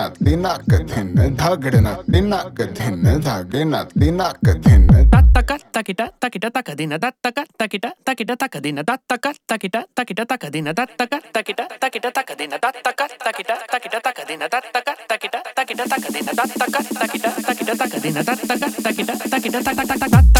नातली नाक धिन धागड नातली नाक धिन धागे नातली नाक धिन तत्तक तकिट तकिट तक दिन तत्तक तकिट तकिट तक दिन तत्तक तकिट तकिट तक दिन तत्तक तकिट तकिट तक दिन तत्तक तकिट तकिट तक दिन तत्तक तकिट तकिट तक दिन तत्तक तकिट तकिट तक दिन तत्तक तकिट तकिट तक तक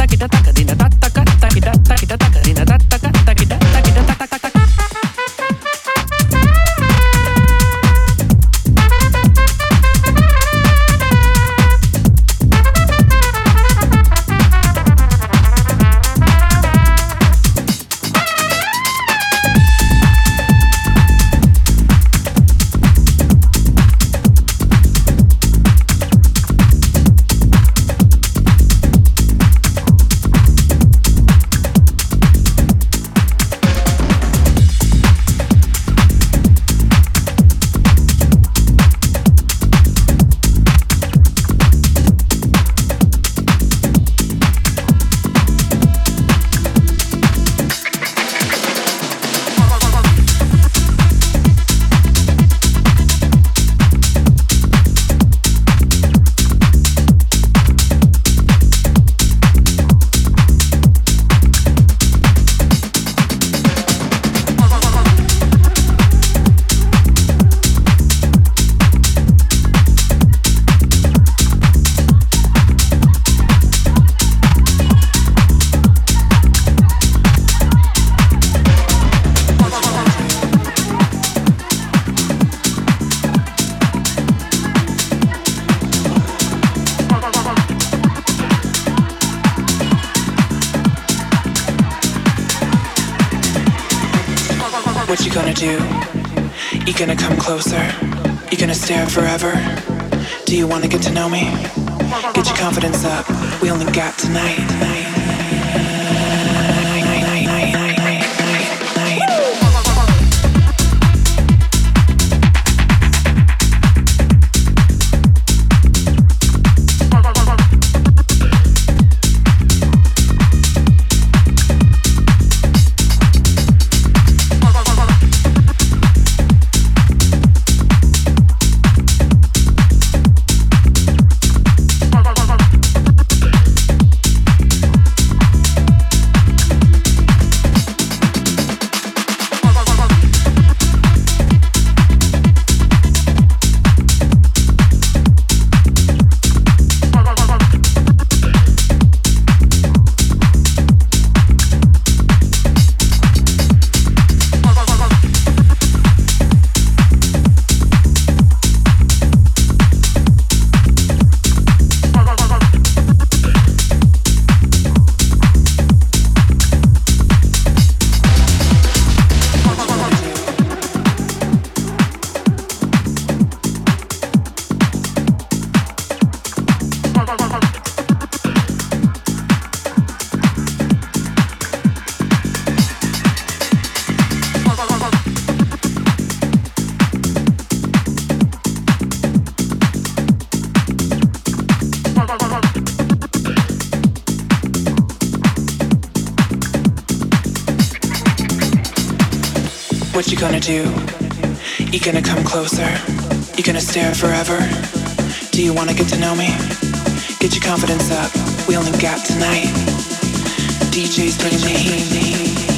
do? You gonna come closer? You gonna stare forever? Do you wanna get to know me? Get your confidence up. We only got tonight. DJ's bringing the heat.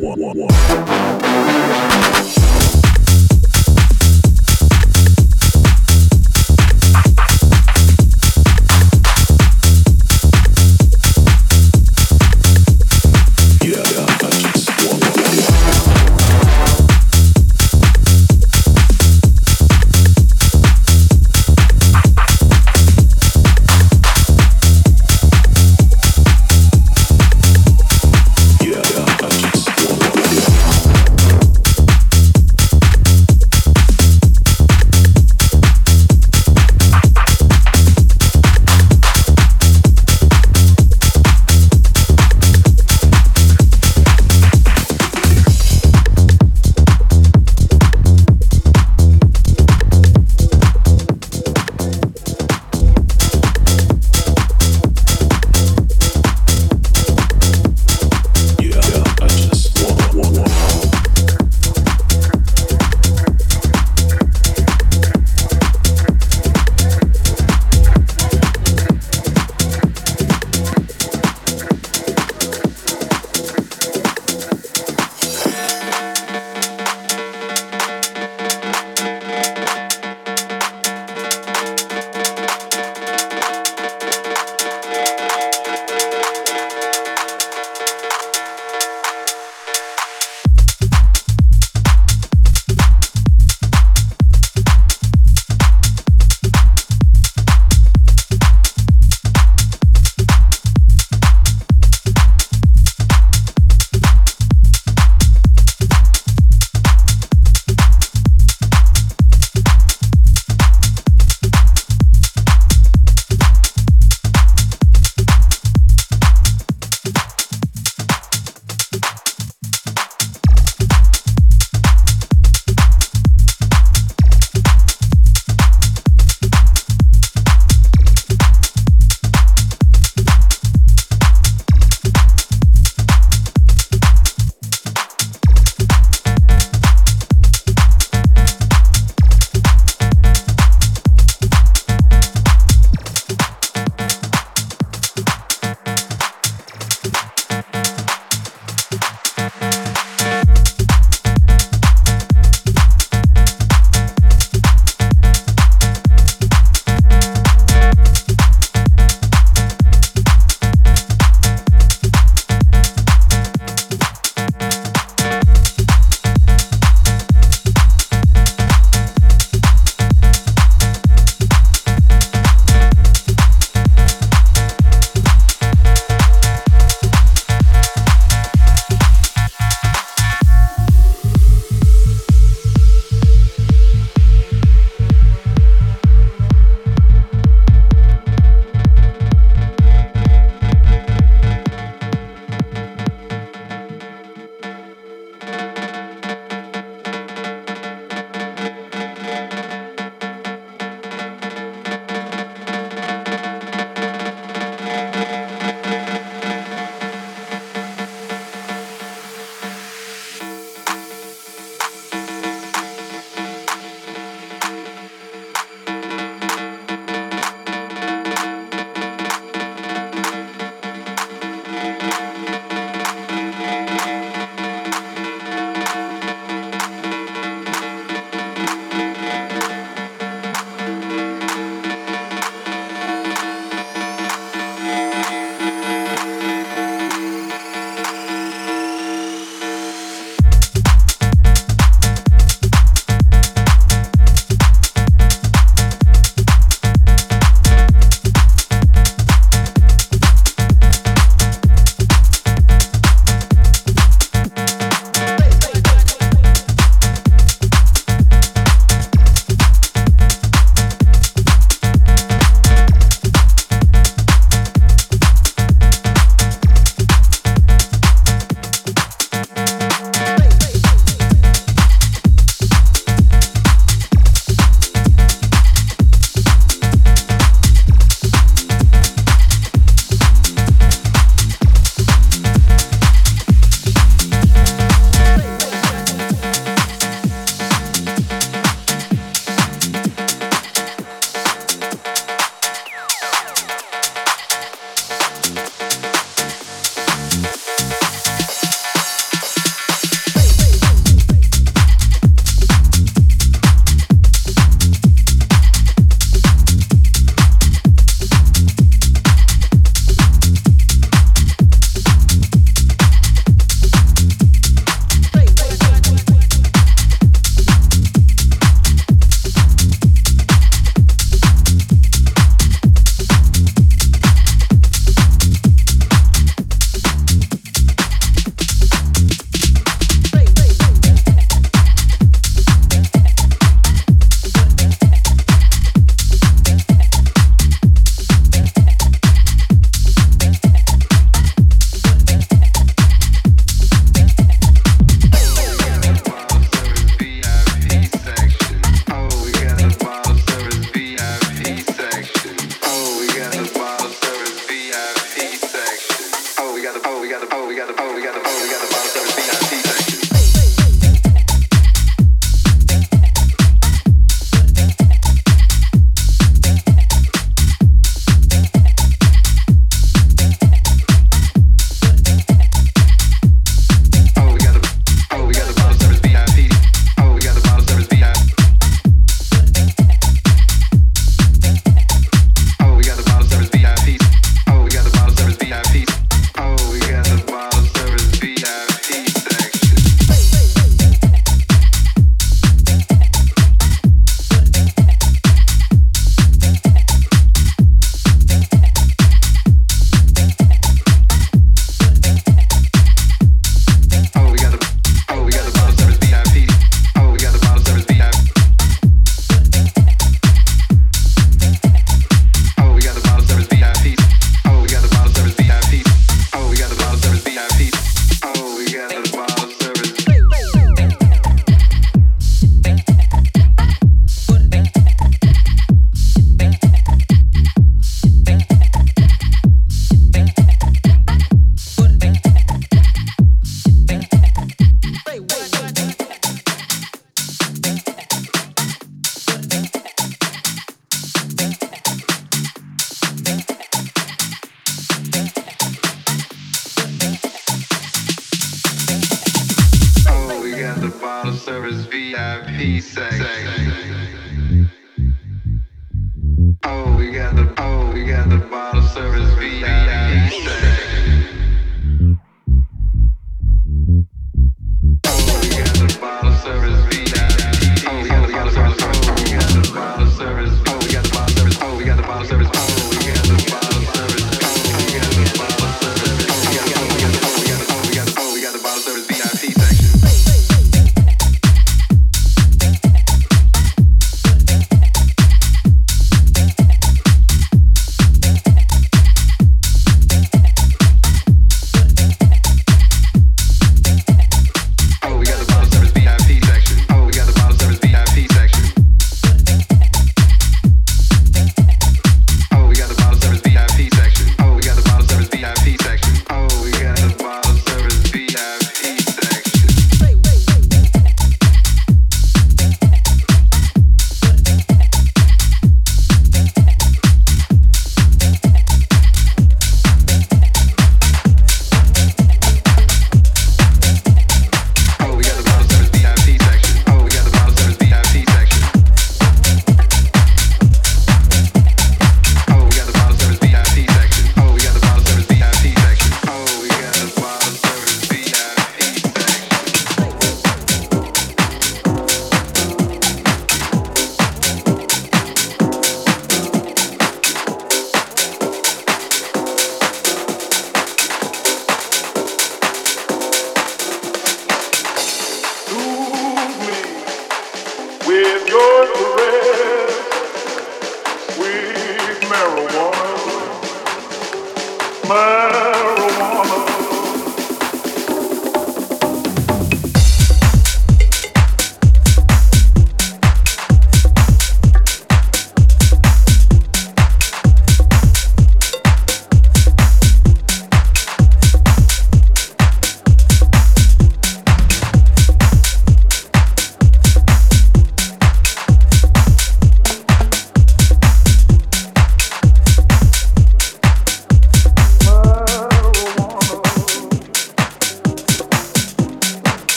one, one, one.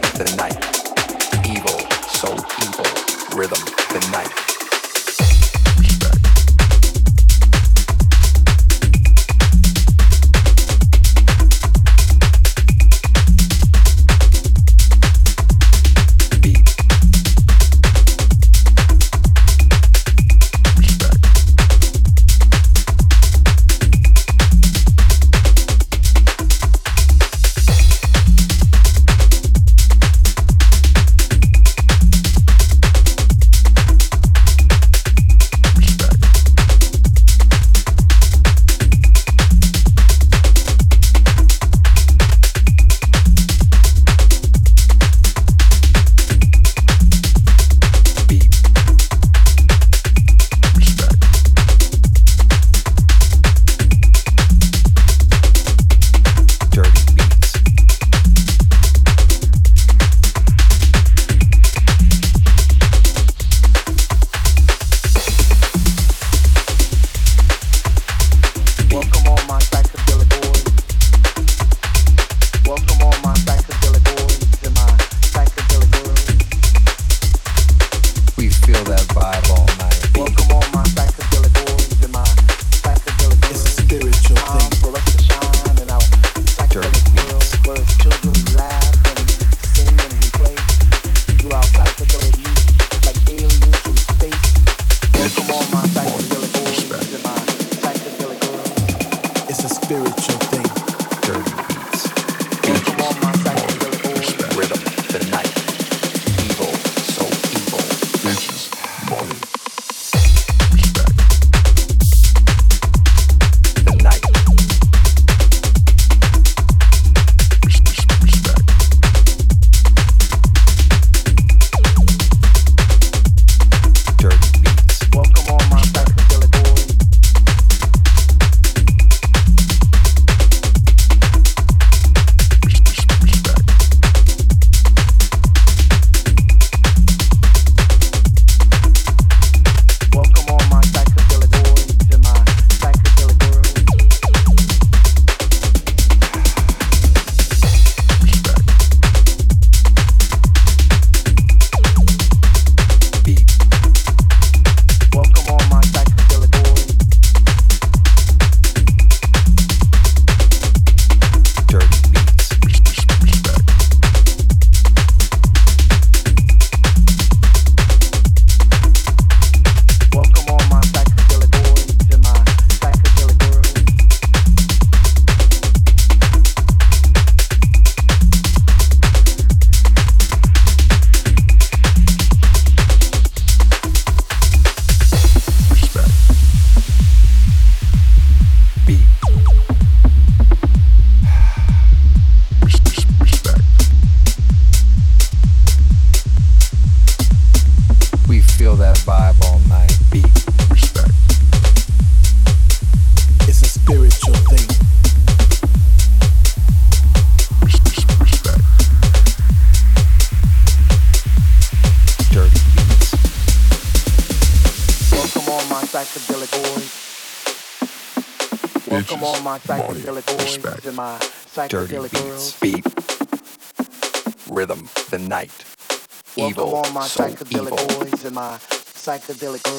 the night. Evil, so evil. Rhythm, the night. Psychedelic